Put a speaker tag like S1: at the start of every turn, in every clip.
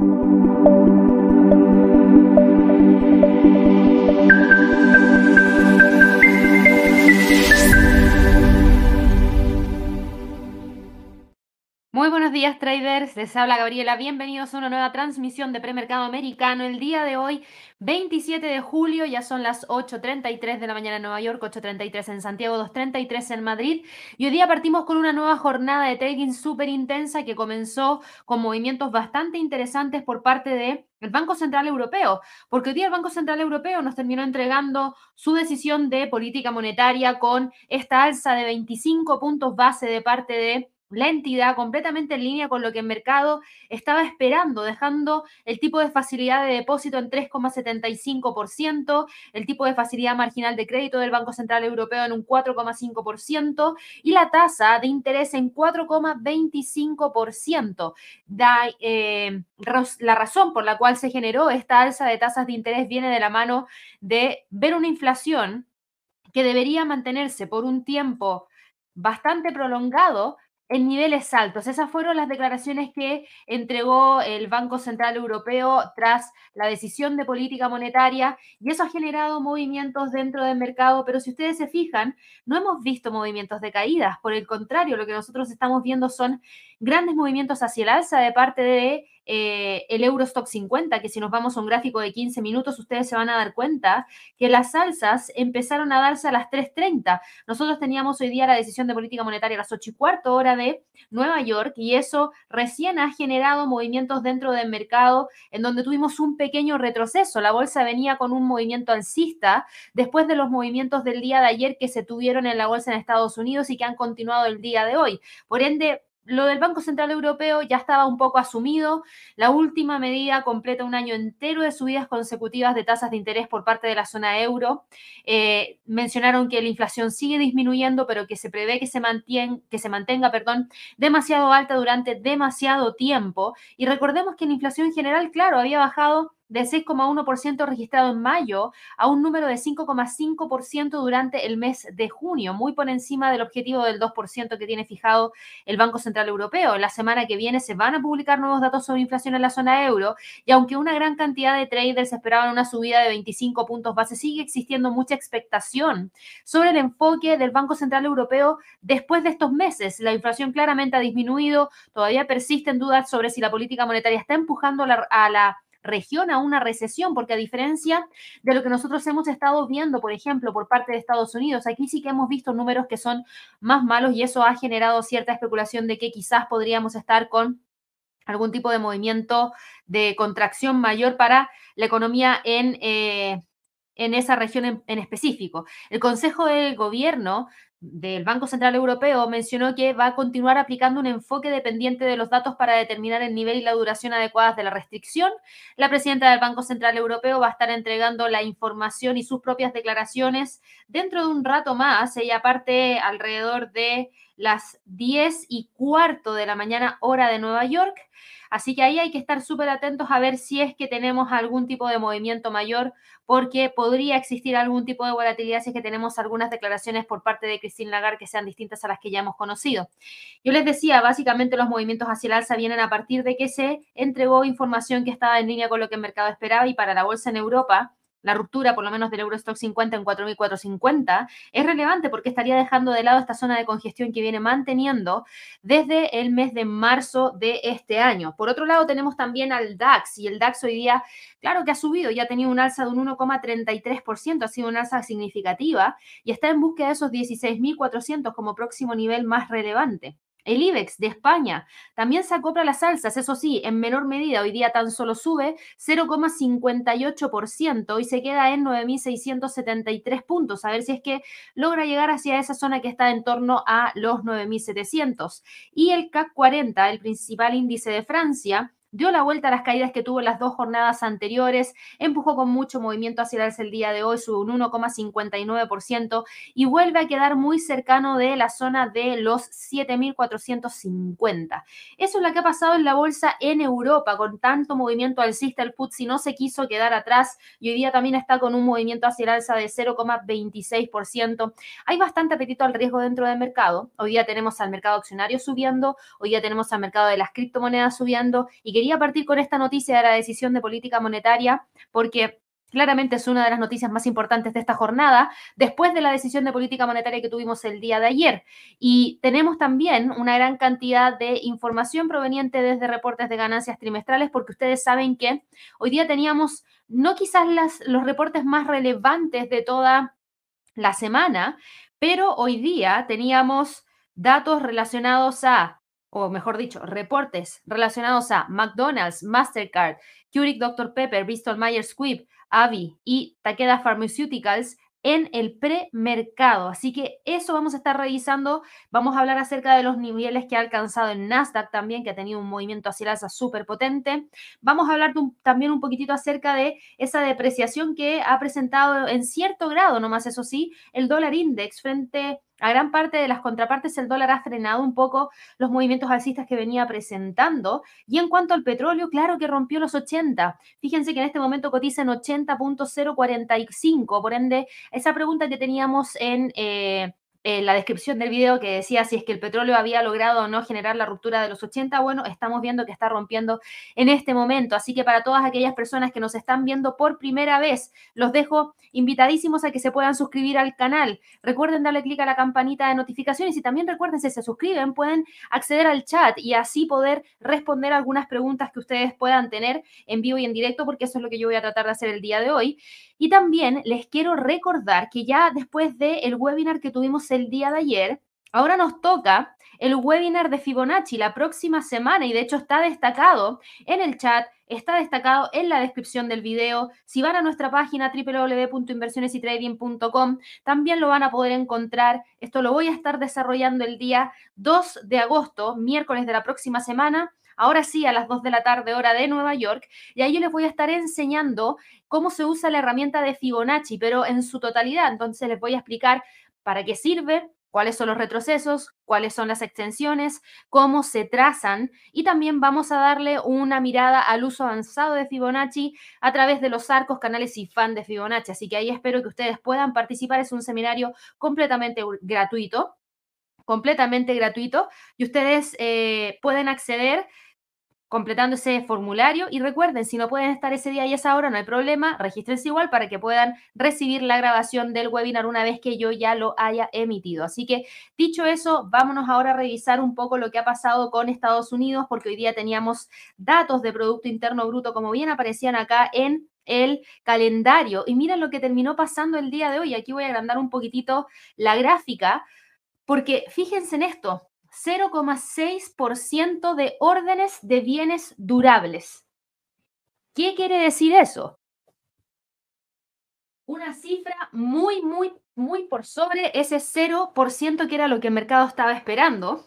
S1: Thank you. Buenos días traders, les habla Gabriela, bienvenidos a una nueva transmisión de premercado americano. El día de hoy, 27 de julio, ya son las 8.33 de la mañana en Nueva York, 8.33 en Santiago, 2.33 en Madrid. Y hoy día partimos con una nueva jornada de trading súper intensa que comenzó con movimientos bastante interesantes por parte del Banco Central Europeo, porque hoy día el Banco Central Europeo nos terminó entregando su decisión de política monetaria con esta alza de 25 puntos base de parte de la entidad completamente en línea con lo que el mercado estaba esperando, dejando el tipo de facilidad de depósito en 3,75%, el tipo de facilidad marginal de crédito del Banco Central Europeo en un 4,5% y la tasa de interés en 4,25%. Eh, la razón por la cual se generó esta alza de tasas de interés viene de la mano de ver una inflación que debería mantenerse por un tiempo bastante prolongado en niveles altos. Esas fueron las declaraciones que entregó el Banco Central Europeo tras la decisión de política monetaria y eso ha generado movimientos dentro del mercado, pero si ustedes se fijan, no hemos visto movimientos de caídas, por el contrario, lo que nosotros estamos viendo son grandes movimientos hacia el alza de parte de eh, el Eurostock 50, que si nos vamos a un gráfico de 15 minutos, ustedes se van a dar cuenta que las alzas empezaron a darse a las 3.30. Nosotros teníamos hoy día la decisión de política monetaria a las 8 y cuarto hora de Nueva York y eso recién ha generado movimientos dentro del mercado en donde tuvimos un pequeño retroceso. La bolsa venía con un movimiento alcista después de los movimientos del día de ayer que se tuvieron en la bolsa en Estados Unidos y que han continuado el día de hoy. Por ende, lo del Banco Central Europeo ya estaba un poco asumido. La última medida completa un año entero de subidas consecutivas de tasas de interés por parte de la zona euro. Eh, mencionaron que la inflación sigue disminuyendo, pero que se prevé que se, mantenga demasiado alta durante demasiado tiempo. Y recordemos que la inflación general, claro, había bajado de 6,1% registrado en mayo a un número de 5,5% durante el mes de junio, muy por encima del objetivo del 2% que tiene fijado el Banco Central Europeo. La semana que viene se van a publicar nuevos datos sobre inflación en la zona euro y aunque una gran cantidad de traders esperaban una subida de 25 puntos base, sigue existiendo mucha expectación sobre el enfoque del Banco Central Europeo después de estos meses. La inflación claramente ha disminuido, todavía persisten dudas sobre si la política monetaria está empujando a la región a una recesión, porque a diferencia de lo que nosotros hemos estado viendo, por ejemplo, por parte de Estados Unidos, aquí sí que hemos visto números que son más malos y eso ha generado cierta especulación de que quizás podríamos estar con algún tipo de movimiento de contracción mayor para la economía en... Eh, en esa región en, en, específico. El Consejo del Gobierno del Banco Central Europeo mencionó que va a continuar aplicando un enfoque dependiente de los datos para determinar el nivel y la duración adecuadas de la restricción. La presidenta del Banco Central Europeo va a estar entregando la información y sus propias declaraciones dentro de un rato más. Ella parte alrededor de las 10 y cuarto de la mañana hora de Nueva York. Así que ahí hay que estar súper atentos a ver si es que tenemos algún tipo de movimiento mayor, porque podría existir algún tipo de volatilidad si es que tenemos algunas declaraciones por parte de Christine Lagarde que sean distintas a las que ya hemos conocido. Yo les decía, básicamente los movimientos hacia el alza vienen a partir de que se entregó información que estaba en línea con lo que el mercado esperaba y para la bolsa en Europa la ruptura por lo menos del Eurostock 50 en 4.450 es relevante porque estaría dejando de lado esta zona de congestión que viene manteniendo desde el mes de marzo de este año. Por otro lado, tenemos también al DAX y el DAX hoy día, claro que ha subido, ya ha tenido un alza de un 1,33%, ha sido una alza significativa y está en búsqueda de esos 16.400 como próximo nivel más relevante. El IBEX de España también se acopla a las alzas, eso sí, en menor medida. Hoy día tan solo sube 0,58% y se queda en 9.673 puntos. A ver si es que logra llegar hacia esa zona que está en torno a los 9.700. Y el CAC 40, el principal índice de Francia, dio la vuelta a las caídas que tuvo las dos jornadas anteriores, empujó con mucho movimiento hacia el alza el día de hoy, sube un 1,59% y vuelve a quedar muy cercano de la zona de los 7.450. Eso es lo que ha pasado en la bolsa en Europa, con tanto movimiento alcista, el si no se quiso quedar atrás y hoy día también está con un movimiento hacia el alza de 0,26%. Hay bastante apetito al riesgo dentro del mercado. Hoy día tenemos al mercado accionario subiendo, hoy día tenemos al mercado de las criptomonedas subiendo y que quería partir con esta noticia de la decisión de política monetaria porque claramente es una de las noticias más importantes de esta jornada, después de la decisión de política monetaria que tuvimos el día de ayer. Y tenemos también una gran cantidad de información proveniente desde reportes de ganancias trimestrales, porque ustedes saben que hoy día teníamos no quizás los reportes más relevantes de toda la semana, pero hoy día teníamos datos relacionados a, o mejor dicho, reportes relacionados a McDonald's, Mastercard, Keurig Dr. Pepper, Bristol Myers Squibb, Avi y Takeda Pharmaceuticals en el premercado. Así que eso vamos a estar revisando. Vamos a hablar acerca de los niveles que ha alcanzado en Nasdaq también, que ha tenido un movimiento hacia el alza súper potente. Vamos a hablar también un poquitito acerca de esa depreciación que ha presentado en cierto grado, nomás eso sí, el dólar index frente a gran parte de las contrapartes el dólar ha frenado un poco los movimientos alcistas que venía presentando. Y en cuanto al petróleo, claro que rompió los 80. Fíjense que en este momento cotiza en 80.045. Por ende, esa pregunta que teníamos en... Eh, en la descripción del video que decía si es que el petróleo había logrado o no generar la ruptura de los 80, bueno, estamos viendo que está rompiendo en este momento. Así que para todas aquellas personas que nos están viendo por primera vez, los dejo invitadísimos a que se puedan suscribir al canal. Recuerden darle clic a la campanita de notificaciones y también recuerden si se suscriben pueden acceder al chat y así poder responder algunas preguntas que ustedes puedan tener en vivo y en directo porque eso es lo que yo voy a tratar de hacer el día de hoy. Y también les quiero recordar que ya después del webinar que tuvimos el día de ayer, ahora nos toca el webinar de Fibonacci la próxima semana y de hecho está destacado en el chat, está destacado en la descripción del video. Si van a nuestra página www.inversionesytrading.com, también lo van a poder encontrar. Esto lo voy a estar desarrollando el día 2 de agosto, miércoles de la próxima semana. Ahora sí, a las 2 de la tarde, hora de Nueva York. Y ahí yo les voy a estar enseñando cómo se usa la herramienta de Fibonacci, pero en su totalidad. Entonces les voy a explicar para qué sirve, cuáles son los retrocesos, cuáles son las extensiones, cómo se trazan y también vamos a darle una mirada al uso avanzado de Fibonacci a través de los arcos, canales y fan de Fibonacci. Así que ahí espero que ustedes puedan participar. Es un seminario completamente gratuito completamente gratuito y ustedes eh, pueden acceder completando ese formulario. Y recuerden, si no pueden estar ese día y esa hora, no hay problema, regístrense igual para que puedan recibir la grabación del webinar una vez que yo ya lo haya emitido. Así que, dicho eso, vámonos ahora a revisar un poco lo que ha pasado con Estados Unidos, porque hoy día teníamos datos de Producto Interno Bruto, como bien aparecían acá en el calendario. Y miren lo que terminó pasando el día de hoy. Aquí voy a agrandar un poquitito la gráfica, porque fíjense en esto, 0,6% de órdenes de bienes durables. ¿Qué quiere decir eso? Una cifra muy, muy, muy por sobre ese 0% que era lo que el mercado estaba esperando.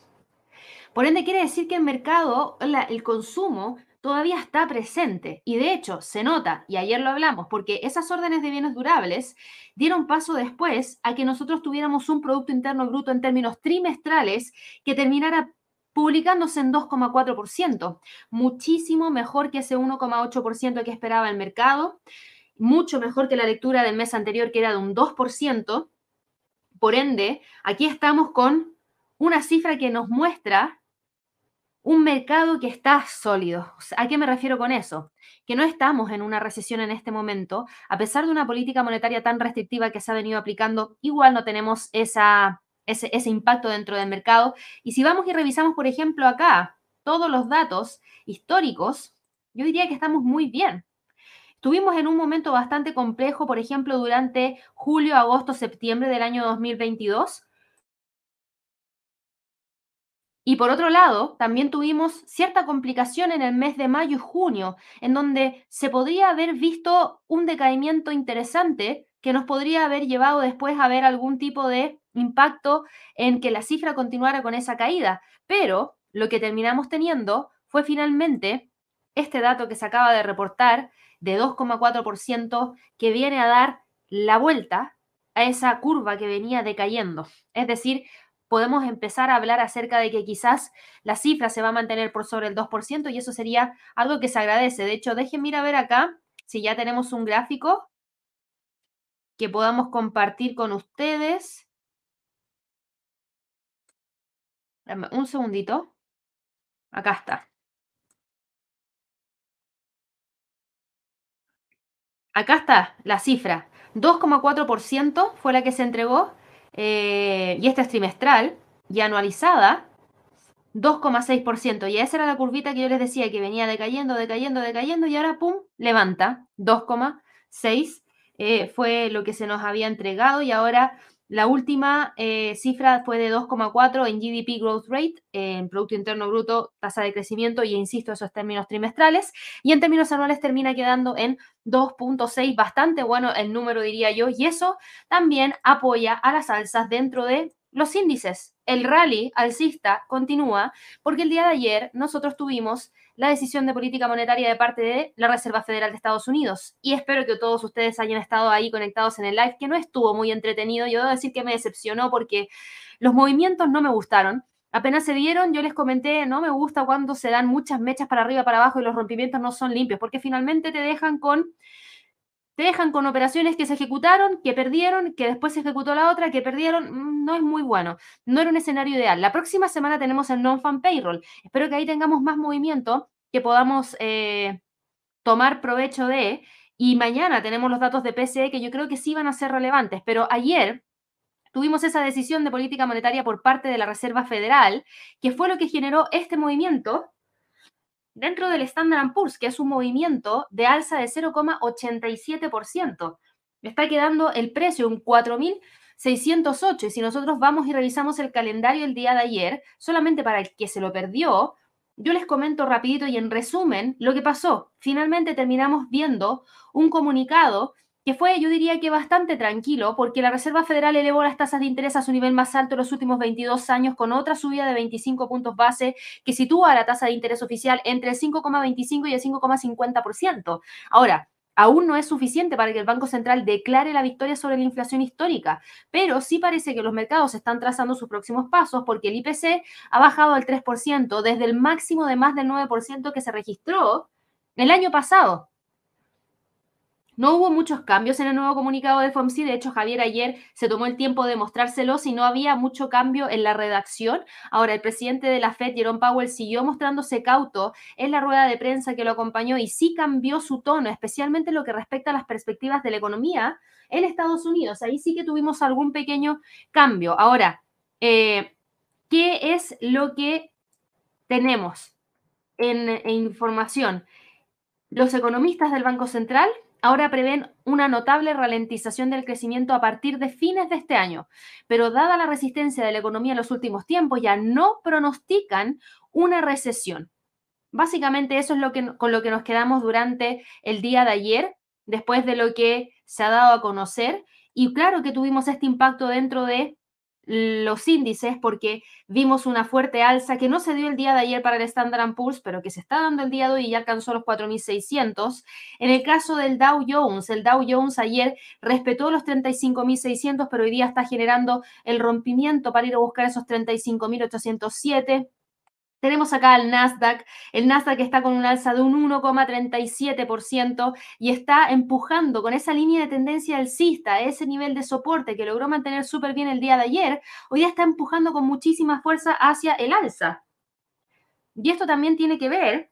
S1: Por ende, quiere decir que el mercado, el consumo, todavía está presente y de hecho se nota, y ayer lo hablamos, porque esas órdenes de bienes durables dieron paso después a que nosotros tuviéramos un Producto Interno Bruto en términos trimestrales que terminara publicándose en 2,4%, muchísimo mejor que ese 1,8% que esperaba el mercado, mucho mejor que la lectura del mes anterior que era de un 2%. Por ende, aquí estamos con una cifra que nos muestra un mercado que está sólido. ¿A qué me refiero con eso? Que no estamos en una recesión en este momento, a pesar de una política monetaria tan restrictiva que se ha venido aplicando, igual no tenemos esa, ese, ese impacto dentro del mercado. Y si vamos y revisamos, por ejemplo, acá todos los datos históricos, yo diría que estamos muy bien. Estuvimos en un momento bastante complejo, por ejemplo, durante julio, agosto, septiembre del año 2022, y por otro lado, también tuvimos cierta complicación en el mes de mayo y junio, en donde se podría haber visto un decaimiento interesante que nos podría haber llevado después a ver algún tipo de impacto en que la cifra continuara con esa caída. Pero lo que terminamos teniendo fue finalmente este dato que se acaba de reportar de 2,4% que viene a dar la vuelta a esa curva que venía decayendo. Es decir, podemos empezar a hablar acerca de que quizás la cifra se va a mantener por sobre el 2% y eso sería algo que se agradece. De hecho, dejen ir a ver acá si ya tenemos un gráfico que podamos compartir con ustedes. Un segundito. Acá está. Acá está la cifra. 2,4% fue la que se entregó eh, y esta es trimestral y anualizada 2,6%. Y esa era la curvita que yo les decía que venía decayendo, decayendo, decayendo y ahora, ¡pum!, levanta 2,6%. Eh, fue lo que se nos había entregado y ahora la última eh, cifra fue de 2,4 en GDP Growth Rate, en Producto Interno Bruto, tasa de crecimiento, y insisto, esos términos trimestrales, y en términos anuales termina quedando en 2.6, bastante bueno el número diría yo, y eso también apoya a las alzas dentro de los índices. El rally alcista continúa porque el día de ayer nosotros tuvimos la decisión de política monetaria de parte de la Reserva Federal de Estados Unidos. Y espero que todos ustedes hayan estado ahí conectados en el live, que no estuvo muy entretenido. Yo debo decir que me decepcionó porque los movimientos no me gustaron. Apenas se dieron, yo les comenté, no me gusta cuando se dan muchas mechas para arriba, para abajo y los rompimientos no son limpios, porque finalmente te dejan con te dejan con operaciones que se ejecutaron, que perdieron, que después se ejecutó la otra, que perdieron. Mm, no es muy bueno. No era un escenario ideal. La próxima semana tenemos el non-fan payroll. Espero que ahí tengamos más movimiento, que podamos eh, tomar provecho de. Y mañana tenemos los datos de PCE que yo creo que sí van a ser relevantes. Pero ayer tuvimos esa decisión de política monetaria por parte de la Reserva Federal, que fue lo que generó este movimiento dentro del Standard Poor's, que es un movimiento de alza de 0,87%. Está quedando el precio un 4.608 y si nosotros vamos y revisamos el calendario el día de ayer, solamente para el que se lo perdió, yo les comento rapidito y en resumen lo que pasó. Finalmente terminamos viendo un comunicado que fue, yo diría que bastante tranquilo, porque la Reserva Federal elevó las tasas de interés a su nivel más alto en los últimos 22 años, con otra subida de 25 puntos base que sitúa la tasa de interés oficial entre el 5,25 y el 5,50%. Ahora, aún no es suficiente para que el Banco Central declare la victoria sobre la inflación histórica, pero sí parece que los mercados están trazando sus próximos pasos porque el IPC ha bajado al 3% desde el máximo de más del 9% que se registró el año pasado. No hubo muchos cambios en el nuevo comunicado de FOMC, de hecho Javier ayer se tomó el tiempo de mostrárselo si no había mucho cambio en la redacción. Ahora el presidente de la Fed, Jerome Powell, siguió mostrándose cauto en la rueda de prensa que lo acompañó y sí cambió su tono, especialmente en lo que respecta a las perspectivas de la economía en Estados Unidos. Ahí sí que tuvimos algún pequeño cambio. Ahora, eh, ¿qué es lo que tenemos en, en información? Los economistas del Banco Central ahora prevén una notable ralentización del crecimiento a partir de fines de este año, pero dada la resistencia de la economía en los últimos tiempos, ya no pronostican una recesión. Básicamente eso es lo que, con lo que nos quedamos durante el día de ayer, después de lo que se ha dado a conocer. Y claro que tuvimos este impacto dentro de los índices porque vimos una fuerte alza que no se dio el día de ayer para el Standard Poor's, pero que se está dando el día de hoy y ya alcanzó los 4.600. En el caso del Dow Jones, el Dow Jones ayer respetó los 35.600, pero hoy día está generando el rompimiento para ir a buscar esos 35.807. Tenemos acá el Nasdaq. El Nasdaq está con un alza de un 1,37% y está empujando con esa línea de tendencia alcista, ese nivel de soporte que logró mantener súper bien el día de ayer, hoy día está empujando con muchísima fuerza hacia el alza. Y esto también tiene que ver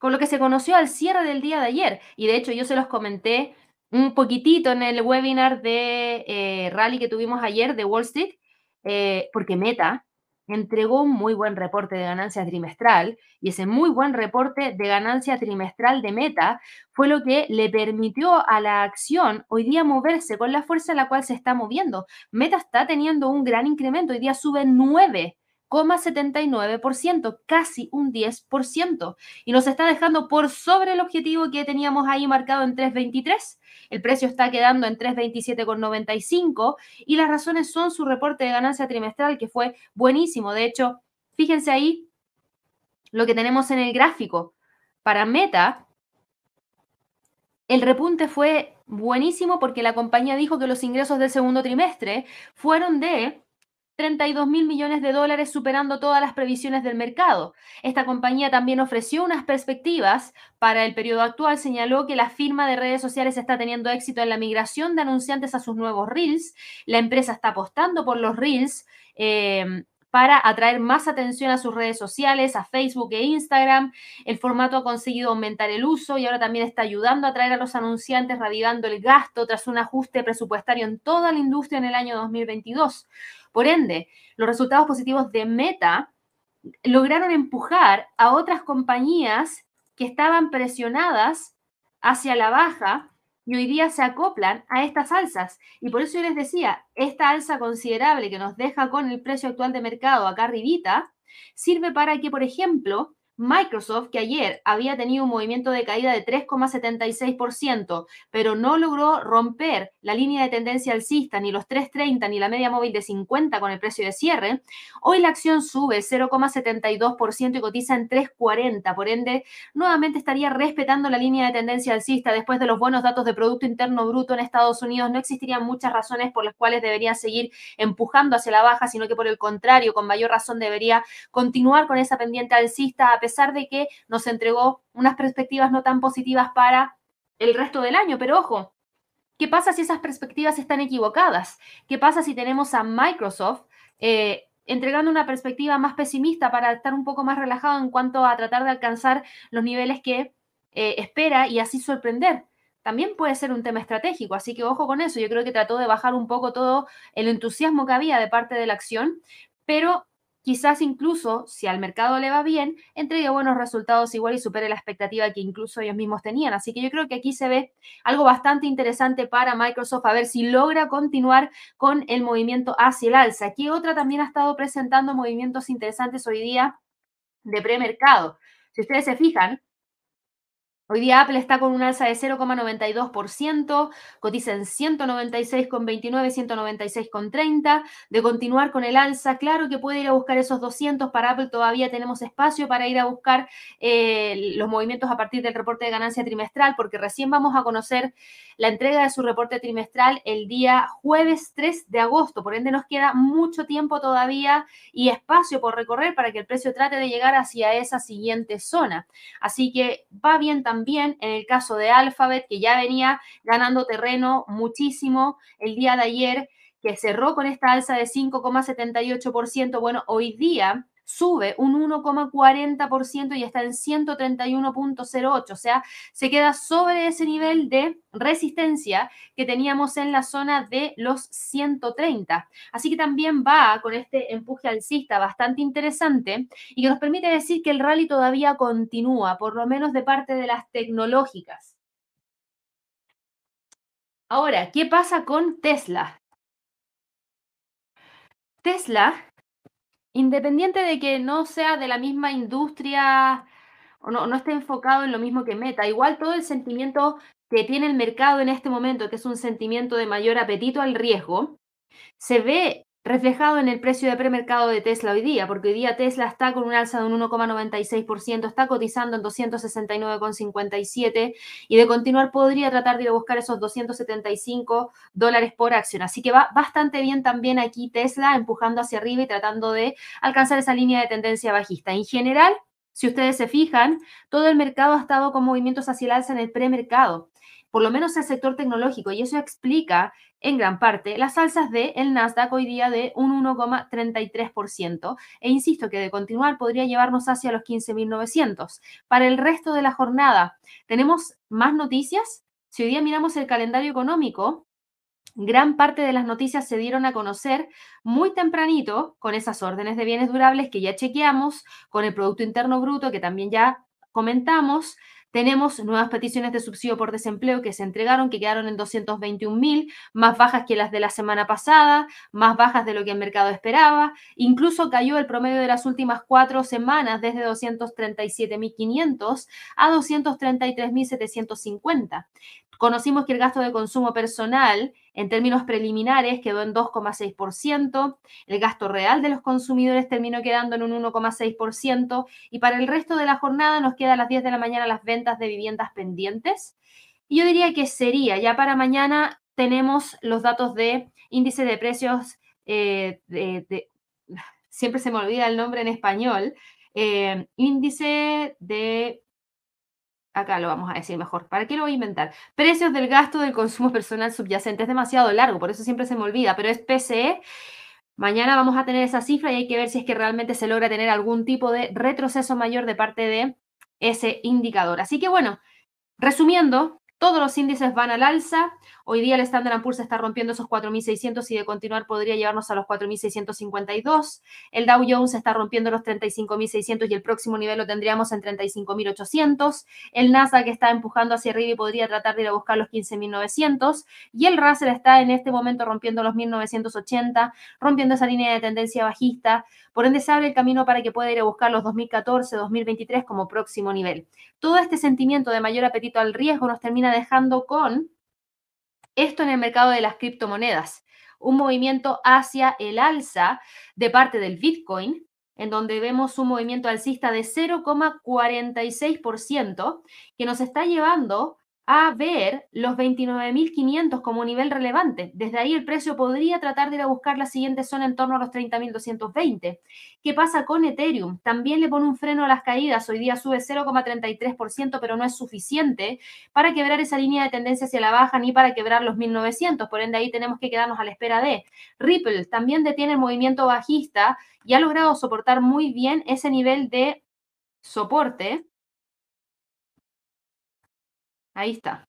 S1: con lo que se conoció al cierre del día de ayer. Y de hecho yo se los comenté un poquitito en el webinar de eh, rally que tuvimos ayer de Wall Street, eh, porque Meta entregó un muy buen reporte de ganancia trimestral y ese muy buen reporte de ganancia trimestral de Meta fue lo que le permitió a la acción hoy día moverse con la fuerza en la cual se está moviendo. Meta está teniendo un gran incremento, hoy día sube 9,79%, casi un 10%, y nos está dejando por sobre el objetivo que teníamos ahí marcado en 323 el precio está quedando en 327,95 y las razones son su reporte de ganancia trimestral que fue buenísimo. De hecho, fíjense ahí lo que tenemos en el gráfico. Para Meta, el repunte fue buenísimo porque la compañía dijo que los ingresos del segundo trimestre fueron de 32 mil millones de dólares, superando todas las previsiones del mercado. Esta compañía también ofreció unas perspectivas para el periodo actual. Señaló que la firma de redes sociales está teniendo éxito en la migración de anunciantes a sus nuevos reels. La empresa está apostando por los reels. Eh, para atraer más atención a sus redes sociales, a Facebook e Instagram. El formato ha conseguido aumentar el uso y ahora también está ayudando a atraer a los anunciantes, reavivando el gasto tras un ajuste presupuestario en toda la industria en el año 2022. Por ende, los resultados positivos de Meta lograron empujar a otras compañías que estaban presionadas hacia la baja y hoy día se acoplan a estas alzas. Y por eso yo les decía, esta alza considerable que nos deja con el precio actual de mercado acá arribita, sirve para que, por ejemplo, Microsoft, que ayer había tenido un movimiento de caída de 3,76%, pero no logró romper la línea de tendencia alcista, ni los 3,30, ni la media móvil de 50 con el precio de cierre, hoy la acción sube 0,72% y cotiza en 3,40. Por ende, nuevamente estaría respetando la línea de tendencia alcista después de los buenos datos de Producto Interno Bruto en Estados Unidos. No existirían muchas razones por las cuales debería seguir empujando hacia la baja, sino que por el contrario, con mayor razón debería continuar con esa pendiente alcista pesar de que nos entregó unas perspectivas no tan positivas para el resto del año. Pero ojo, ¿qué pasa si esas perspectivas están equivocadas? ¿Qué pasa si tenemos a Microsoft eh, entregando una perspectiva más pesimista para estar un poco más relajado en cuanto a tratar de alcanzar los niveles que eh, espera y así sorprender? También puede ser un tema estratégico, así que ojo con eso. Yo creo que trató de bajar un poco todo el entusiasmo que había de parte de la acción, pero quizás incluso, si al mercado le va bien, entregue buenos resultados igual y supere la expectativa que incluso ellos mismos tenían. Así que yo creo que aquí se ve algo bastante interesante para Microsoft, a ver si logra continuar con el movimiento hacia el alza. Aquí otra también ha estado presentando movimientos interesantes hoy día de premercado. Si ustedes se fijan, Hoy día Apple está con un alza de 0,92%, cotiza en 196,29, 196,30. De continuar con el alza, claro que puede ir a buscar esos 200 para Apple, todavía tenemos espacio para ir a buscar eh, los movimientos a partir del reporte de ganancia trimestral, porque recién vamos a conocer la entrega de su reporte trimestral el día jueves 3 de agosto. Por ende, nos queda mucho tiempo todavía y espacio por recorrer para que el precio trate de llegar hacia esa siguiente zona. Así que va bien también en el caso de Alphabet, que ya venía ganando terreno muchísimo el día de ayer que cerró con esta alza de 5,78%, bueno, hoy día sube un 1,40% y está en 131.08, o sea, se queda sobre ese nivel de resistencia que teníamos en la zona de los 130. Así que también va con este empuje alcista bastante interesante y que nos permite decir que el rally todavía continúa, por lo menos de parte de las tecnológicas. Ahora, ¿qué pasa con Tesla? Tesla independiente de que no sea de la misma industria o no, no esté enfocado en lo mismo que Meta, igual todo el sentimiento que tiene el mercado en este momento, que es un sentimiento de mayor apetito al riesgo, se ve reflejado en el precio de premercado de Tesla hoy día, porque hoy día Tesla está con un alza de un 1,96%, está cotizando en 269,57 y de continuar podría tratar de ir a buscar esos 275 dólares por acción. Así que va bastante bien también aquí Tesla empujando hacia arriba y tratando de alcanzar esa línea de tendencia bajista. En general, si ustedes se fijan, todo el mercado ha estado con movimientos hacia el alza en el premercado por lo menos el sector tecnológico, y eso explica en gran parte las alzas del el Nasdaq hoy día de un 1,33%, e insisto que de continuar podría llevarnos hacia los 15.900. Para el resto de la jornada, ¿tenemos más noticias? Si hoy día miramos el calendario económico, gran parte de las noticias se dieron a conocer muy tempranito con esas órdenes de bienes durables que ya chequeamos, con el Producto Interno Bruto que también ya comentamos, tenemos nuevas peticiones de subsidio por desempleo que se entregaron, que quedaron en 221 mil, más bajas que las de la semana pasada, más bajas de lo que el mercado esperaba. Incluso cayó el promedio de las últimas cuatro semanas desde 237.500 a 233.750. Conocimos que el gasto de consumo personal en términos preliminares quedó en 2,6%, el gasto real de los consumidores terminó quedando en un 1,6% y para el resto de la jornada nos queda a las 10 de la mañana las ventas de viviendas pendientes. Y yo diría que sería, ya para mañana tenemos los datos de índice de precios, eh, siempre se me olvida el nombre en español, eh, índice de acá lo vamos a decir mejor. ¿Para qué lo voy a inventar? Precios del gasto del consumo personal subyacente. Es demasiado largo, por eso siempre se me olvida, pero es PCE. Mañana vamos a tener esa cifra y hay que ver si es que realmente se logra tener algún tipo de retroceso mayor de parte de ese indicador. Así que bueno, resumiendo, todos los índices van al alza. Hoy día el Standard Poor's está rompiendo esos 4.600 y de continuar podría llevarnos a los 4.652. El Dow Jones está rompiendo los 35.600 y el próximo nivel lo tendríamos en 35.800. El Nasdaq está empujando hacia arriba y podría tratar de ir a buscar los 15.900. Y el Russell está en este momento rompiendo los 1.980, rompiendo esa línea de tendencia bajista. Por ende, se abre el camino para que pueda ir a buscar los 2014, 2023 como próximo nivel. Todo este sentimiento de mayor apetito al riesgo nos termina dejando con esto en el mercado de las criptomonedas. Un movimiento hacia el alza de parte del Bitcoin, en donde vemos un movimiento alcista de 0,46% que nos está llevando a ver los 29.500 como nivel relevante. Desde ahí el precio podría tratar de ir a buscar la siguiente zona en torno a los 30.220. ¿Qué pasa con Ethereum? También le pone un freno a las caídas. Hoy día sube 0,33%, pero no es suficiente para quebrar esa línea de tendencia hacia la baja ni para quebrar los 1.900. Por ende, ahí tenemos que quedarnos a la espera de Ripple. También detiene el movimiento bajista y ha logrado soportar muy bien ese nivel de soporte Ahí está.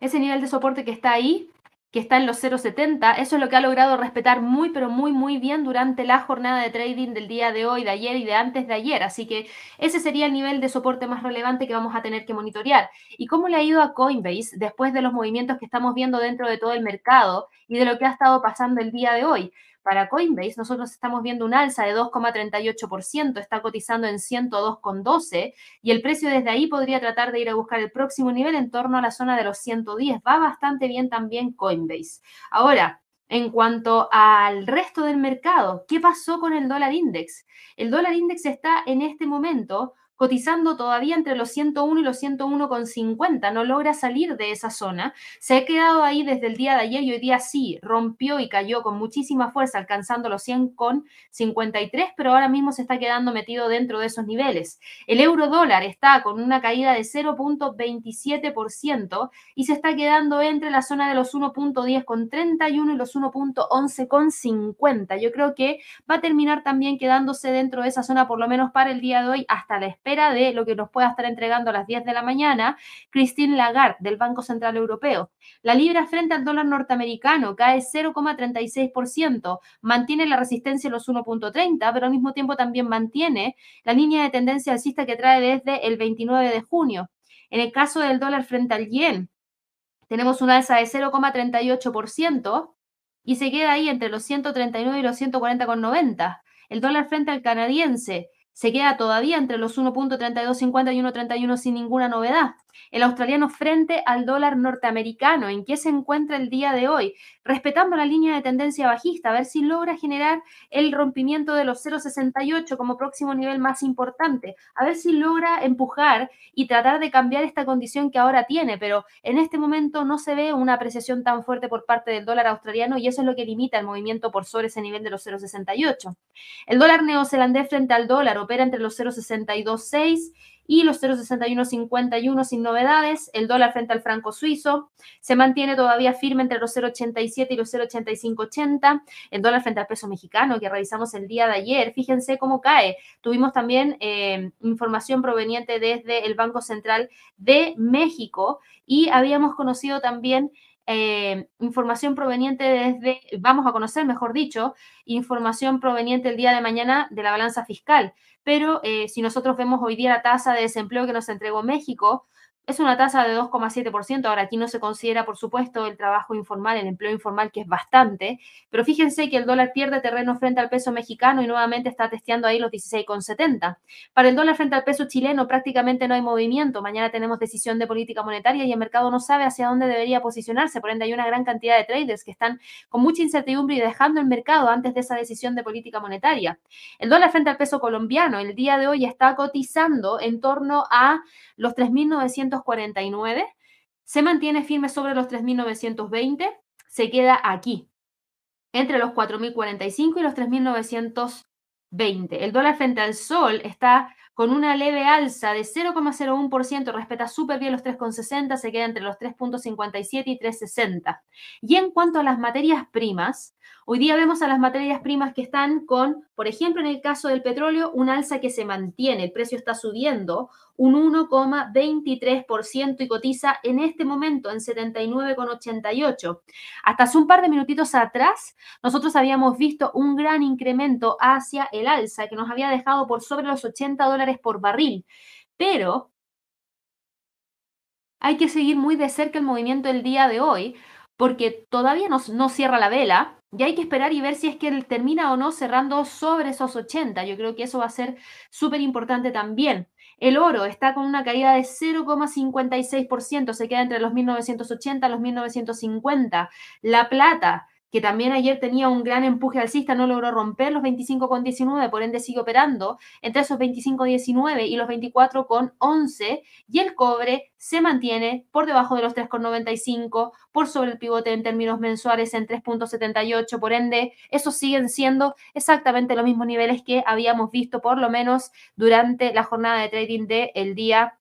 S1: Ese nivel de soporte que está ahí, que está en los 0.70, eso es lo que ha logrado respetar muy, pero muy, muy bien durante la jornada de trading del día de hoy, de ayer y de antes de ayer. Así que ese sería el nivel de soporte más relevante que vamos a tener que monitorear. ¿Y cómo le ha ido a Coinbase después de los movimientos que estamos viendo dentro de todo el mercado y de lo que ha estado pasando el día de hoy? Para Coinbase, nosotros estamos viendo un alza de 2,38%, está cotizando en 102,12 y el precio desde ahí podría tratar de ir a buscar el próximo nivel en torno a la zona de los 110. Va bastante bien también Coinbase. Ahora, en cuanto al resto del mercado, ¿qué pasó con el dólar index? El dólar index está en este momento cotizando todavía entre los 101 y los 101,50, no logra salir de esa zona, se ha quedado ahí desde el día de ayer y hoy día sí, rompió y cayó con muchísima fuerza, alcanzando los 100,53, pero ahora mismo se está quedando metido dentro de esos niveles. El euro dólar está con una caída de 0.27% y se está quedando entre la zona de los 1.10 con 31 y los 1.11 con 50. Yo creo que va a terminar también quedándose dentro de esa zona por lo menos para el día de hoy hasta la espera de lo que nos pueda estar entregando a las 10 de la mañana Christine Lagarde del Banco Central Europeo. La libra frente al dólar norteamericano cae 0,36%, mantiene la resistencia en los 1.30, pero al mismo tiempo también mantiene la línea de tendencia alcista que trae desde el 29 de junio. En el caso del dólar frente al yen, tenemos una alza de 0,38% y se queda ahí entre los 139 y los 140,90. El dólar frente al canadiense se queda todavía entre los 1.3250 y 1.31 sin ninguna novedad el australiano frente al dólar norteamericano. ¿En qué se encuentra el día de hoy? Respetando la línea de tendencia bajista, a ver si logra generar el rompimiento de los 0,68 como próximo nivel más importante, a ver si logra empujar y tratar de cambiar esta condición que ahora tiene, pero en este momento no se ve una apreciación tan fuerte por parte del dólar australiano y eso es lo que limita el movimiento por sobre ese nivel de los 0,68. El dólar neozelandés frente al dólar opera entre los 0,626 y los 0,6151 sin novedades. El dólar frente al franco suizo se mantiene todavía firme entre los 0,87 y los 0,8580. El dólar frente al peso mexicano que revisamos el día de ayer, fíjense cómo cae. Tuvimos también eh, información proveniente desde el Banco Central de México y habíamos conocido también eh, información proveniente desde, vamos a conocer, mejor dicho, información proveniente el día de mañana de la balanza fiscal. Pero eh, si nosotros vemos hoy día la tasa de desempleo que nos entregó México, es una tasa de 2,7%. Ahora aquí no se considera, por supuesto, el trabajo informal, el empleo informal, que es bastante, pero fíjense que el dólar pierde terreno frente al peso mexicano y nuevamente está testeando ahí los 16,70. Para el dólar frente al peso chileno prácticamente no hay movimiento. Mañana tenemos decisión de política monetaria y el mercado no sabe hacia dónde debería posicionarse. Por ende, hay una gran cantidad de traders que están con mucha incertidumbre y dejando el mercado antes de esa decisión de política monetaria. El dólar frente al peso colombiano el día de hoy está cotizando en torno a los 3.949, se mantiene firme sobre los 3.920, se queda aquí, entre los 4.045 y los 3.920. El dólar frente al sol está con una leve alza de 0,01%, respeta súper bien los 3,60, se queda entre los 3,57 y 3,60. Y en cuanto a las materias primas, hoy día vemos a las materias primas que están con, por ejemplo, en el caso del petróleo, un alza que se mantiene, el precio está subiendo un 1,23% y cotiza en este momento en 79,88. Hasta hace un par de minutitos atrás, nosotros habíamos visto un gran incremento hacia el alza que nos había dejado por sobre los 80 dólares por barril. Pero hay que seguir muy de cerca el movimiento del día de hoy porque todavía no, no cierra la vela y hay que esperar y ver si es que él termina o no cerrando sobre esos 80. Yo creo que eso va a ser súper importante también. El oro está con una caída de 0,56%, se queda entre los 1980 y los 1950. La plata que también ayer tenía un gran empuje alcista, no logró romper los 25,19, por ende sigue operando entre esos 25,19 y los 24,11 y el cobre se mantiene por debajo de los 3,95, por sobre el pivote en términos mensuales en 3,78, por ende esos siguen siendo exactamente los mismos niveles que habíamos visto por lo menos durante la jornada de trading del el día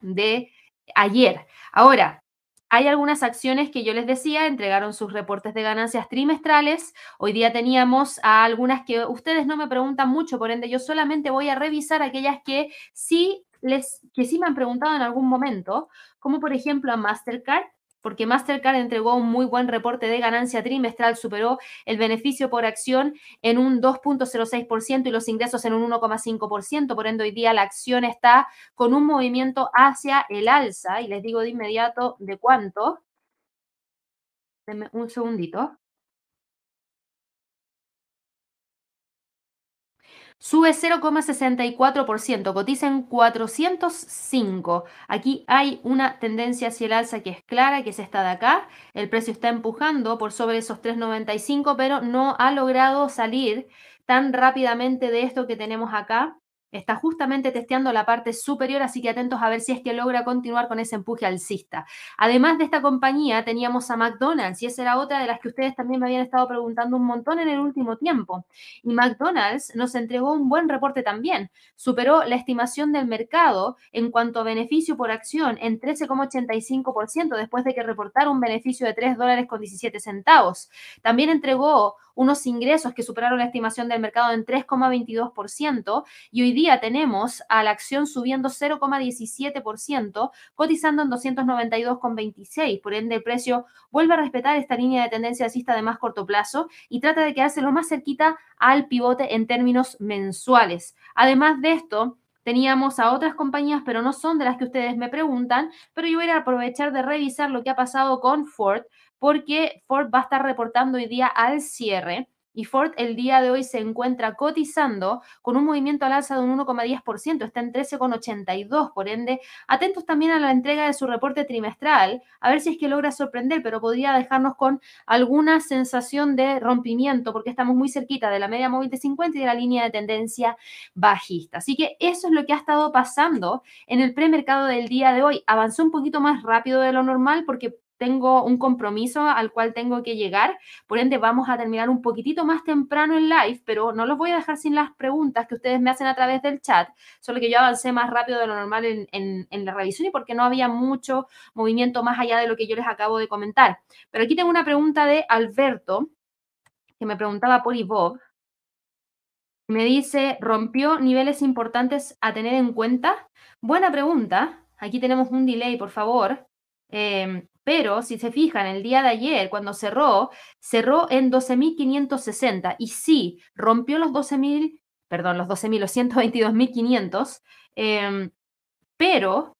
S1: de ayer. Ahora, hay algunas acciones que yo les decía, entregaron sus reportes de ganancias trimestrales. Hoy día teníamos a algunas que ustedes no me preguntan mucho, por ende yo solamente voy a revisar aquellas que sí les que sí me han preguntado en algún momento, como por ejemplo a Mastercard, porque Mastercard entregó un muy buen reporte de ganancia trimestral, superó el beneficio por acción en un 2.06% y los ingresos en un 1,5%, por ende hoy día la acción está con un movimiento hacia el alza y les digo de inmediato de cuánto. Denme un segundito. Sube 0,64%, cotiza en 405. Aquí hay una tendencia hacia el alza que es clara, que es esta de acá. El precio está empujando por sobre esos 3,95, pero no ha logrado salir tan rápidamente de esto que tenemos acá. Está justamente testeando la parte superior, así que atentos a ver si es que logra continuar con ese empuje alcista. Además de esta compañía, teníamos a McDonald's y esa era otra de las que ustedes también me habían estado preguntando un montón en el último tiempo. Y McDonald's nos entregó un buen reporte también. Superó la estimación del mercado en cuanto a beneficio por acción en 13,85% después de que reportara un beneficio de 3 dólares con 17 centavos. También entregó unos ingresos que superaron la estimación del mercado en 3,22% y hoy día tenemos a la acción subiendo 0,17%, cotizando en 292,26. Por ende, el precio vuelve a respetar esta línea de tendencia alcista de más corto plazo y trata de quedarse lo más cerquita al pivote en términos mensuales. Además de esto, teníamos a otras compañías, pero no son de las que ustedes me preguntan, pero yo voy a aprovechar de revisar lo que ha pasado con Ford, porque Ford va a estar reportando hoy día al cierre y Ford el día de hoy se encuentra cotizando con un movimiento al alza de un 1,10%, está en 13,82, por ende, atentos también a la entrega de su reporte trimestral, a ver si es que logra sorprender, pero podría dejarnos con alguna sensación de rompimiento, porque estamos muy cerquita de la media móvil de 50 y de la línea de tendencia bajista. Así que eso es lo que ha estado pasando en el premercado del día de hoy. Avanzó un poquito más rápido de lo normal porque tengo un compromiso al cual tengo que llegar, por ende vamos a terminar un poquitito más temprano en live, pero no los voy a dejar sin las preguntas que ustedes me hacen a través del chat, solo que yo avancé más rápido de lo normal en, la revisión y porque no había mucho movimiento más allá de lo que yo les acabo de comentar. Pero aquí tengo una pregunta de Alberto, que me preguntaba por Ibob. Me dice, ¿rompió niveles importantes a tener en cuenta? Buena pregunta. Aquí tenemos un delay, por favor. Em, pero si se fijan, el día de ayer, cuando cerró, cerró en 12.560 y sí, rompió los 12.000, perdón, los 12.000, los 122.500, eh, pero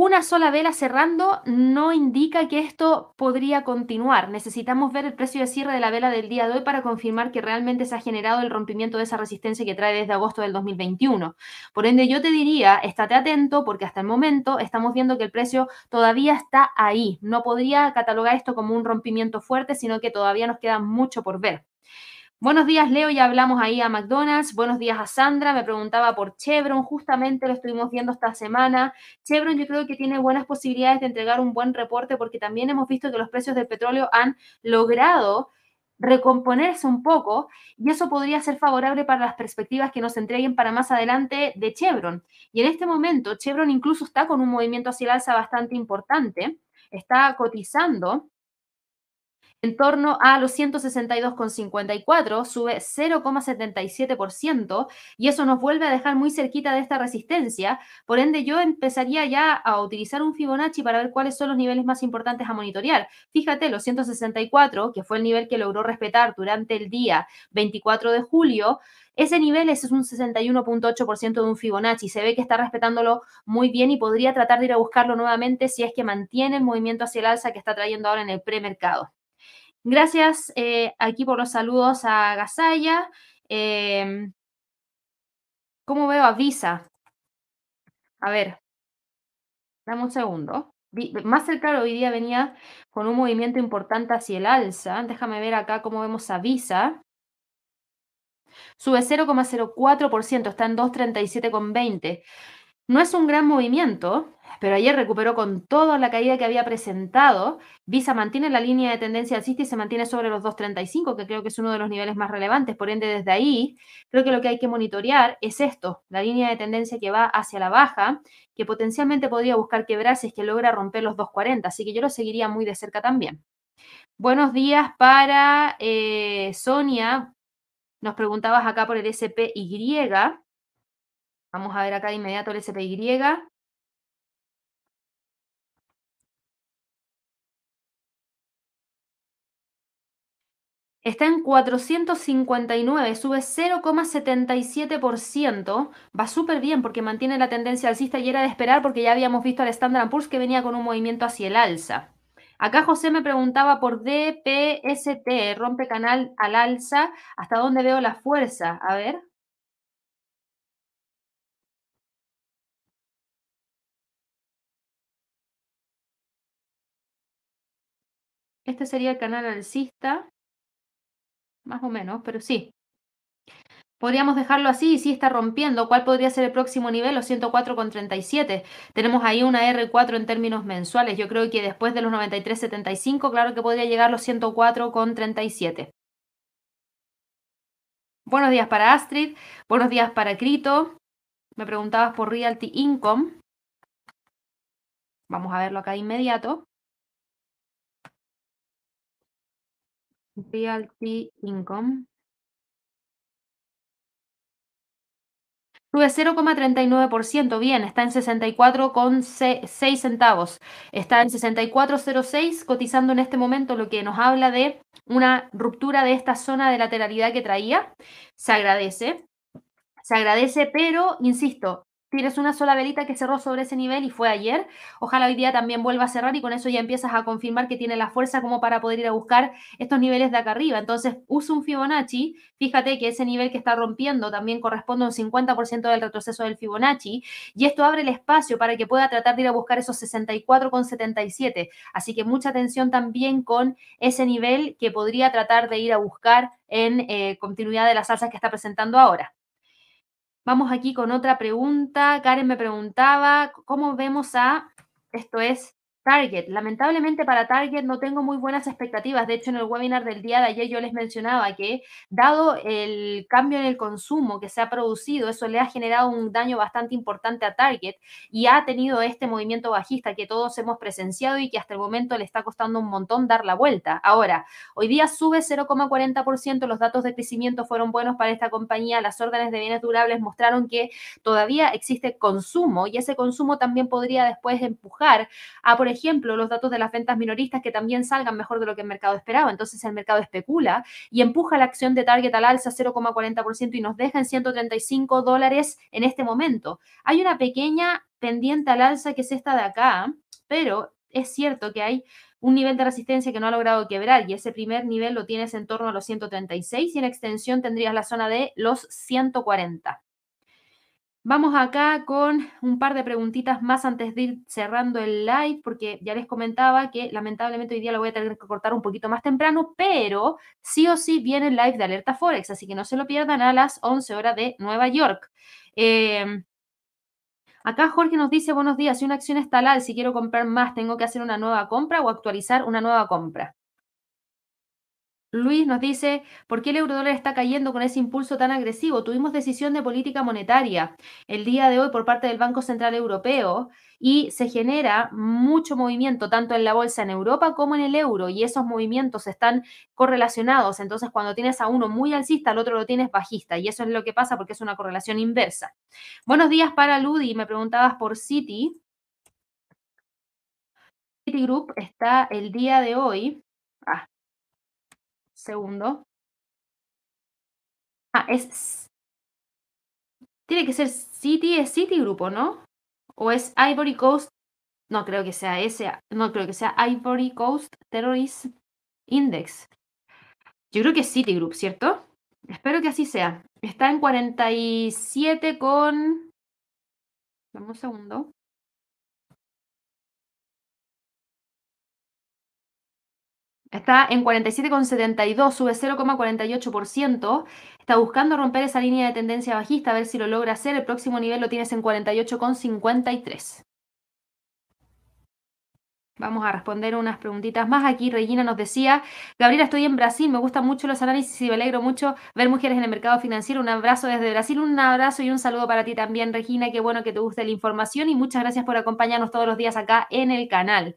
S1: una sola vela cerrando no indica que esto podría continuar. Necesitamos ver el precio de cierre de la vela del día de hoy para confirmar que realmente se ha generado el rompimiento de esa resistencia que trae desde agosto del 2021. Por ende, yo te diría, estate atento porque hasta el momento estamos viendo que el precio todavía está ahí. No podría catalogar esto como un rompimiento fuerte, sino que todavía nos queda mucho por ver. Buenos días, Leo. Ya hablamos ahí a McDonald's. Buenos días a Sandra. Me preguntaba por Chevron. Justamente lo estuvimos viendo esta semana. Chevron yo creo que tiene buenas posibilidades de entregar un buen reporte porque también hemos visto que los precios del petróleo han logrado recomponerse un poco y eso podría ser favorable para las perspectivas que nos entreguen para más adelante de Chevron. Y en este momento Chevron incluso está con un movimiento hacia el alza bastante importante, está cotizando en torno a los 162,54, sube 0,77% y eso nos vuelve a dejar muy cerquita de esta resistencia. Por ende, yo empezaría ya a utilizar un Fibonacci para ver cuáles son los niveles más importantes a monitorear. Fíjate, los 164, que fue el nivel que logró respetar durante el día 24 de julio, ese nivel es un 61.8% de un Fibonacci. Se ve que está respetándolo muy bien y podría tratar de ir a buscarlo nuevamente si es que mantiene el movimiento hacia el alza que está trayendo ahora en el premercado. Gracias eh, aquí por los saludos a Gasaya. Em, ¿Cómo veo a Visa? A ver, dame un segundo. Más cercano hoy día venía con un movimiento importante hacia el alza. Déjame ver acá cómo vemos a Visa. Sube 0,04%, está en 237,20. No es un gran movimiento, pero ayer recuperó con toda la caída que había presentado. Visa mantiene la línea de tendencia alcista y se mantiene sobre los 2.35, que creo que es uno de los niveles más relevantes. Por ende, desde ahí, creo que lo que hay que monitorear es esto, la línea de tendencia que va hacia la baja, que potencialmente podría buscar quebrar si es que logra romper los 2.40. Así que yo lo seguiría muy de cerca también. Buenos días para eh, Sonia. Nos preguntabas acá por el SPY. Vamos a ver acá de inmediato el SPY. Está en 459, sube 0,77%. Va súper bien porque mantiene la tendencia alcista y era de esperar porque ya habíamos visto al Standard Poor's que venía con un movimiento hacia el alza. Acá José me preguntaba por DPST, rompe canal al alza. ¿Hasta dónde veo la fuerza? A ver. Este sería el canal alcista, más o menos, pero sí. Podríamos dejarlo así y sí está rompiendo. ¿Cuál podría ser el próximo nivel? Los 104,37. Tenemos ahí una R4 en términos mensuales. Yo creo que después de los 93,75, claro que podría llegar los 104,37. Buenos días para Astrid. Buenos días para Crito. Me preguntabas por Realty Income. Vamos a verlo acá de inmediato. Realty Income. Sube 0,39%, bien, está en 64,6 centavos. Está en 64,06 cotizando en este momento, lo que nos habla de una ruptura de esta zona de lateralidad que traía. Se agradece. Se agradece, pero, insisto, tienes una sola velita que cerró sobre ese nivel y fue ayer. Ojalá hoy día también vuelva a cerrar y con eso ya empiezas a confirmar que tiene la fuerza como para poder ir a buscar estos niveles de acá arriba. Entonces, usa un Fibonacci. Fíjate que ese nivel que está rompiendo también corresponde a un 50% del retroceso del Fibonacci y esto abre el espacio para que pueda tratar de ir a buscar esos 64,77. Así que mucha atención también con ese nivel que podría tratar de ir a buscar en eh, continuidad de las alzas que está presentando ahora. Vamos aquí con otra pregunta. Karen me preguntaba, ¿cómo vemos a, esto es Target. Lamentablemente para Target no tengo muy buenas expectativas. De hecho, en el webinar del día de ayer yo les mencionaba que dado el cambio en el consumo que se ha producido, eso le ha generado un daño bastante importante a Target y ha tenido este movimiento bajista que todos hemos presenciado y que hasta el momento le está costando un montón dar la vuelta. Ahora, hoy día sube 0,40%, los datos de crecimiento fueron buenos para esta compañía, las órdenes de bienes durables mostraron que todavía existe consumo y ese consumo también podría después empujar a, por ejemplo, ejemplo, los datos de las ventas minoristas que también salgan mejor de lo que el mercado esperaba. Entonces el mercado especula y empuja la acción de Target al alza 0,40% y nos deja en 135 dólares en este momento. Hay una pequeña pendiente al alza que es esta de acá, pero es cierto que hay un nivel de resistencia que no ha logrado quebrar y ese primer nivel lo tienes en torno a los 136 y en extensión tendrías la zona de los 140. Vamos acá con un par de preguntitas más antes de ir cerrando el live, porque ya les comentaba que lamentablemente hoy día lo voy a tener que cortar un poquito más temprano, pero sí o sí viene el live de Alerta Forex, así que no se lo pierdan a las 11 horas de Nueva York. Em, acá Jorge nos dice, buenos días, si una acción está al si quiero comprar más, ¿tengo que hacer una nueva compra o actualizar una nueva compra? Luis nos dice, ¿por qué el eurodólar está cayendo con ese impulso tan agresivo? Tuvimos decisión de política monetaria el día de hoy por parte del Banco Central Europeo y se genera mucho movimiento tanto en la bolsa en Europa como en el euro y esos movimientos están correlacionados. Entonces, cuando tienes a uno muy alcista, al otro lo tienes bajista y eso es lo que pasa porque es una correlación inversa. Buenos días para Ludi, me preguntabas por Citi. Citigroup está el día de hoy. Segundo. Ah, es. Tiene que ser City, es Citigroup, ¿no? ¿O es Ivory Coast? No creo que sea ese. No creo que sea Ivory Coast Terrorist Index. Yo creo que es Citigroup, ¿cierto? Espero que así sea. Está en 47 con. Dame un segundo. Está en 47,72, sube 0,48%. Está buscando romper esa línea de tendencia bajista, a ver si lo logra hacer. El próximo nivel lo tienes en 48,53. Vamos a responder unas preguntitas más. Aquí Regina nos decía, Gabriela, estoy en Brasil, me gustan mucho los análisis y me alegro mucho ver mujeres en el mercado financiero. Un abrazo desde Brasil, un abrazo y un saludo para ti también, Regina. Qué bueno que te guste la información y muchas gracias por acompañarnos todos los días acá en el canal.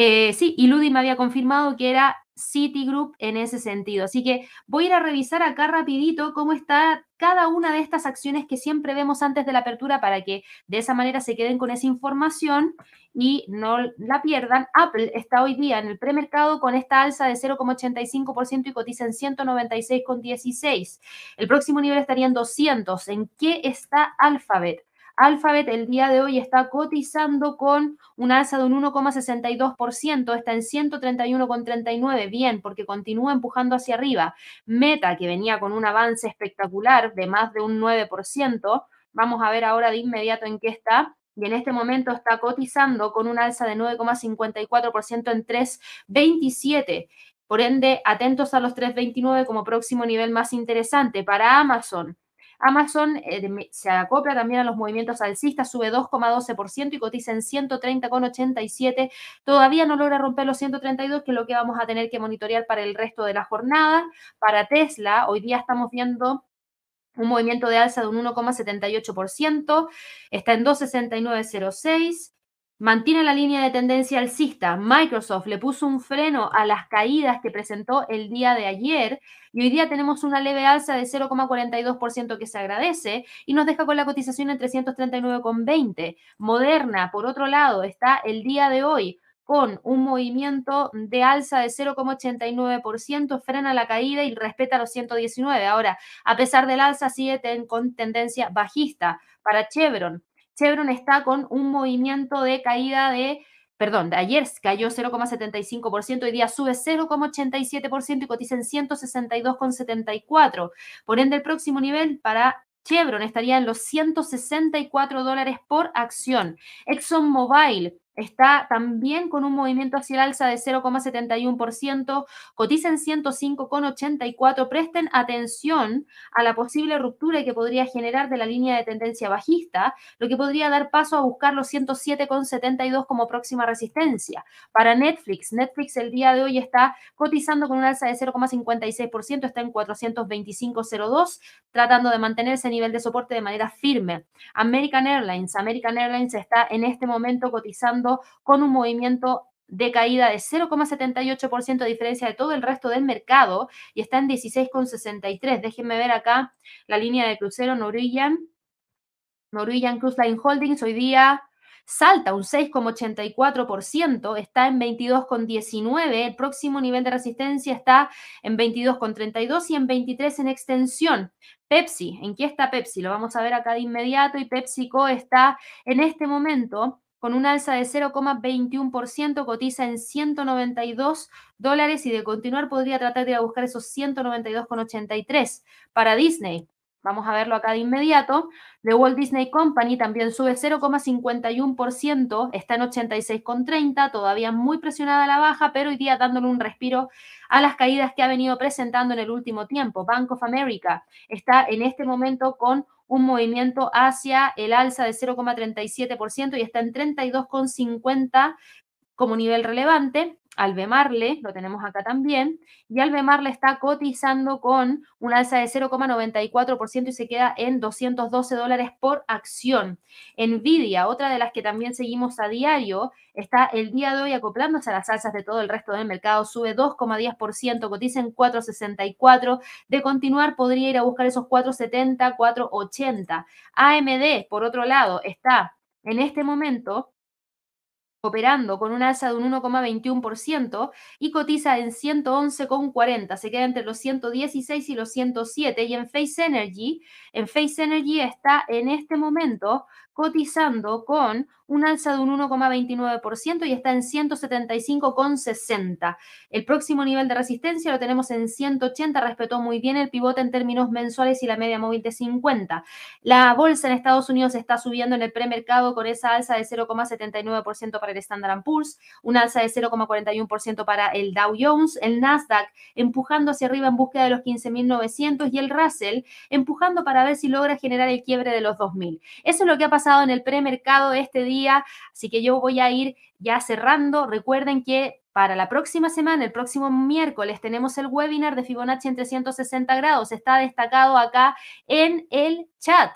S1: Eh, sí, y Ludi me había confirmado que era Citigroup en ese sentido. Así que voy a ir a revisar acá rapidito cómo está cada una de estas acciones que siempre vemos antes de la apertura para que de esa manera se queden con esa información y no la pierdan. Apple está hoy día en el premercado con esta alza de 0,85% y cotiza en 196,16. El próximo nivel estaría en 200. ¿En qué está Alphabet? Alphabet el día de hoy está cotizando con un alza de un 1,62%, está en 131,39, bien, porque continúa empujando hacia arriba. Meta, que venía con un avance espectacular de más de un 9%, vamos a ver ahora de inmediato en qué está. Y en este momento está cotizando con un alza de 9,54% en 3,27. Por ende, atentos a los 3,29 como próximo nivel más interesante. Para Amazon, Amazon eh, se acopla también a los movimientos alcistas, sube 2,12% y cotiza en 130,87. Todavía no logra romper los 132, que es lo que vamos a tener que monitorear para el resto de la jornada. Para Tesla, hoy día estamos viendo un movimiento de alza de un 1,78%, está en 269,06 mantiene la línea de tendencia alcista. Microsoft le puso un freno a las caídas que presentó el día de ayer y hoy día tenemos una leve alza de 0,42% que se agradece y nos deja con la cotización en 339,20. Moderna, por otro lado, está el día de hoy con un movimiento de alza de 0,89%, frena la caída y respeta los 119. Ahora, a pesar del alza, sigue con tendencia bajista. Para Chevron, Chevron está con un movimiento de caída de, perdón, de ayer cayó 0,75%, hoy día sube 0,87% y cotiza en 162,74. Por ende, el próximo nivel para Chevron estaría en los 164 dólares por acción. ExxonMobil está también con un movimiento hacia el alza de 0,71%, cotiza en 105,84. Presten atención a la posible ruptura que podría generar de la línea de tendencia bajista, lo que podría dar paso a buscar los 107,72 como próxima resistencia. Para Netflix, Netflix el día de hoy está cotizando con un alza de 0,56%, está en 425,02, tratando de mantener ese nivel de soporte de manera firme. American Airlines, American Airlines está en este momento cotizando con un movimiento de caída de 0,78% a diferencia de todo el resto del mercado y está en 16,63. Déjenme ver acá la línea de crucero Norwegian. Norwegian Cruise Line Holdings hoy día salta un 6,84%, está en 22,19. El próximo nivel de resistencia está en 22,32 y en 23 en extensión. Pepsi, ¿en qué está Pepsi? Lo vamos a ver acá de inmediato y PepsiCo está en este momento con un alza de 0,21%, cotiza en 192 dólares y de continuar podría tratar de ir a buscar esos 192,83 para Disney. Vamos a verlo acá de inmediato. The Walt Disney Company también sube 0,51%, está en 86,30, todavía muy presionada a la baja, pero hoy día dándole un respiro a las caídas que ha venido presentando en el último tiempo. Bank of America está en este momento con un movimiento hacia el alza de 0,37% y está en 32,50 como nivel relevante. Albemarle, lo tenemos acá también, y Albemarle está cotizando con una alza de 0,94% y se queda en 212 dólares por acción. Nvidia, otra de las que también seguimos a diario, está el día de hoy acoplándose a las alzas de todo el resto del mercado, sube 2,10%, cotiza en 4,64, de continuar podría ir a buscar esos 4,70, 4,80. AMD, por otro lado, está en este momento operando con un alza de un 1,21% y cotiza en 111,40, se queda entre los 116 y los 107 y en Face Energy, en Face Energy está en este momento cotizando con un alza de un 1,29% y está en 175,60. El próximo nivel de resistencia lo tenemos en 180, respetó muy bien el pivote en términos mensuales y la media móvil de 50. La bolsa en Estados Unidos está subiendo en el premercado con esa alza de 0,79% para el Standard Poor's, un alza de 0,41% para el Dow Jones, el Nasdaq empujando hacia arriba en búsqueda de los 15.900 y el Russell empujando para ver si logra generar el quiebre de los 2.000. Eso es lo que ha pasado en el premercado este día, así que yo voy a ir ya cerrando. Recuerden que para la próxima semana, el próximo miércoles, tenemos el webinar de Fibonacci en 360 grados. Está destacado acá en el chat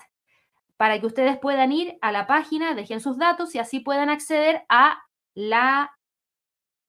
S1: para que ustedes puedan ir a la página, dejen sus datos y así puedan acceder a la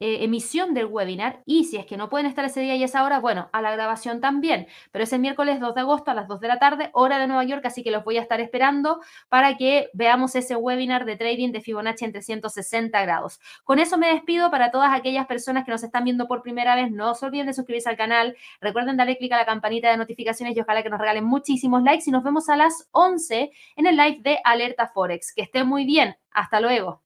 S1: eh, emisión del webinar y si es que no pueden estar ese día y esa hora, bueno, a la grabación también. Pero es el miércoles 2 de agosto a las 2 de la tarde, hora de Nueva York, así que los voy a estar esperando para que veamos ese webinar de trading de Fibonacci en 360 grados. Con eso me despido para todas aquellas personas que nos están viendo por primera vez. No se olviden de suscribirse al canal. Recuerden darle clic a la campanita de notificaciones y ojalá que nos regalen muchísimos likes y nos vemos a las 11 en el live de Alerta Forex. Que estén muy bien. Hasta luego.